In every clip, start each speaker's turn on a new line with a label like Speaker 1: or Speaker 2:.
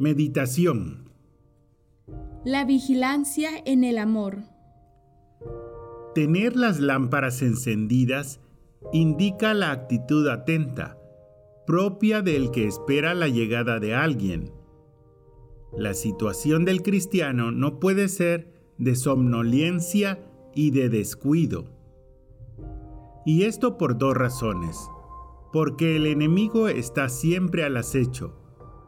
Speaker 1: Meditación
Speaker 2: La vigilancia en el amor.
Speaker 1: Tener las lámparas encendidas indica la actitud atenta, propia del que espera la llegada de alguien. La situación del cristiano no puede ser de somnolencia y de descuido. Y esto por dos razones. Porque el enemigo está siempre al acecho,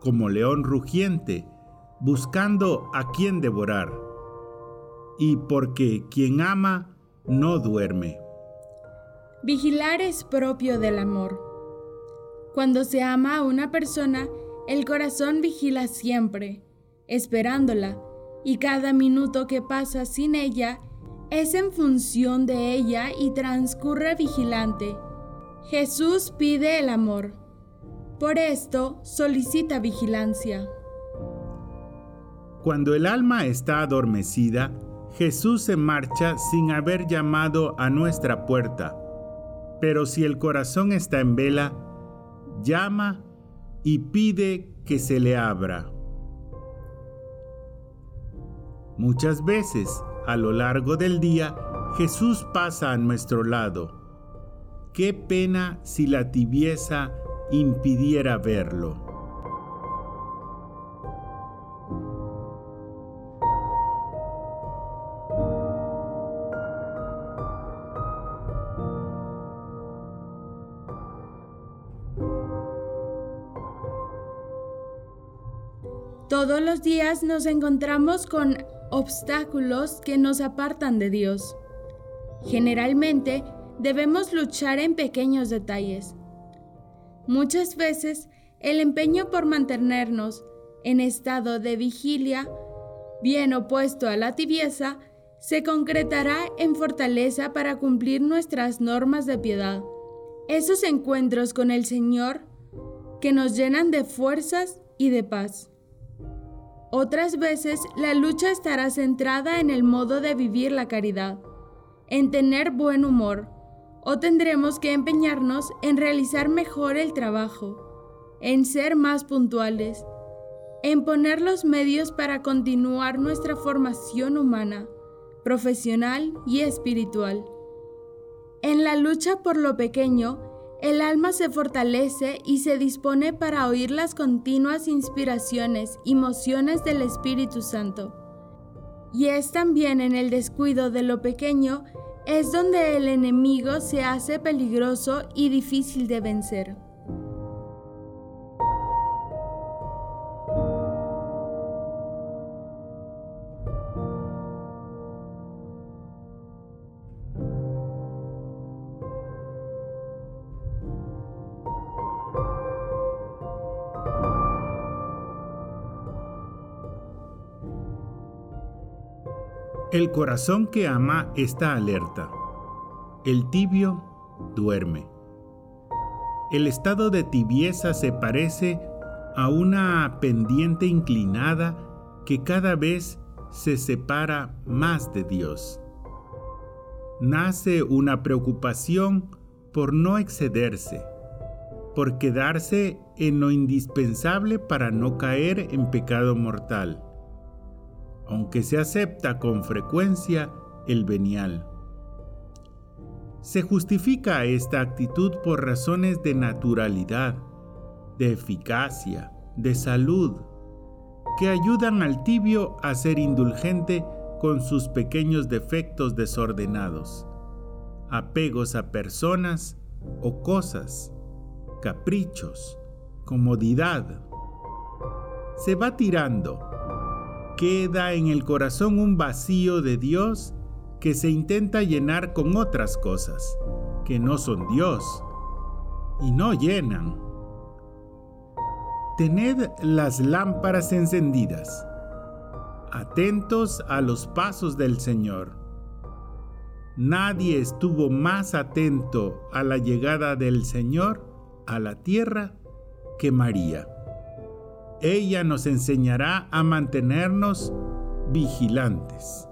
Speaker 1: como león rugiente, buscando a quien devorar. Y porque quien ama no duerme.
Speaker 2: Vigilar es propio del amor. Cuando se ama a una persona, el corazón vigila siempre, esperándola, y cada minuto que pasa sin ella es en función de ella y transcurre vigilante. Jesús pide el amor. Por esto solicita vigilancia.
Speaker 1: Cuando el alma está adormecida, Jesús se marcha sin haber llamado a nuestra puerta. Pero si el corazón está en vela, llama y pide que se le abra. Muchas veces, a lo largo del día, Jesús pasa a nuestro lado. Qué pena si la tibieza impidiera verlo.
Speaker 2: Todos los días nos encontramos con obstáculos que nos apartan de Dios. Generalmente debemos luchar en pequeños detalles. Muchas veces el empeño por mantenernos en estado de vigilia, bien opuesto a la tibieza, se concretará en fortaleza para cumplir nuestras normas de piedad. Esos encuentros con el Señor que nos llenan de fuerzas y de paz. Otras veces la lucha estará centrada en el modo de vivir la caridad, en tener buen humor, o tendremos que empeñarnos en realizar mejor el trabajo, en ser más puntuales, en poner los medios para continuar nuestra formación humana, profesional y espiritual. En la lucha por lo pequeño, el alma se fortalece y se dispone para oír las continuas inspiraciones y mociones del Espíritu Santo. Y es también en el descuido de lo pequeño es donde el enemigo se hace peligroso y difícil de vencer.
Speaker 1: El corazón que ama está alerta. El tibio duerme. El estado de tibieza se parece a una pendiente inclinada que cada vez se separa más de Dios. Nace una preocupación por no excederse, por quedarse en lo indispensable para no caer en pecado mortal aunque se acepta con frecuencia el venial. Se justifica esta actitud por razones de naturalidad, de eficacia, de salud, que ayudan al tibio a ser indulgente con sus pequeños defectos desordenados, apegos a personas o cosas, caprichos, comodidad. Se va tirando queda en el corazón un vacío de Dios que se intenta llenar con otras cosas, que no son Dios, y no llenan. Tened las lámparas encendidas, atentos a los pasos del Señor. Nadie estuvo más atento a la llegada del Señor a la tierra que María. Ella nos enseñará a mantenernos vigilantes.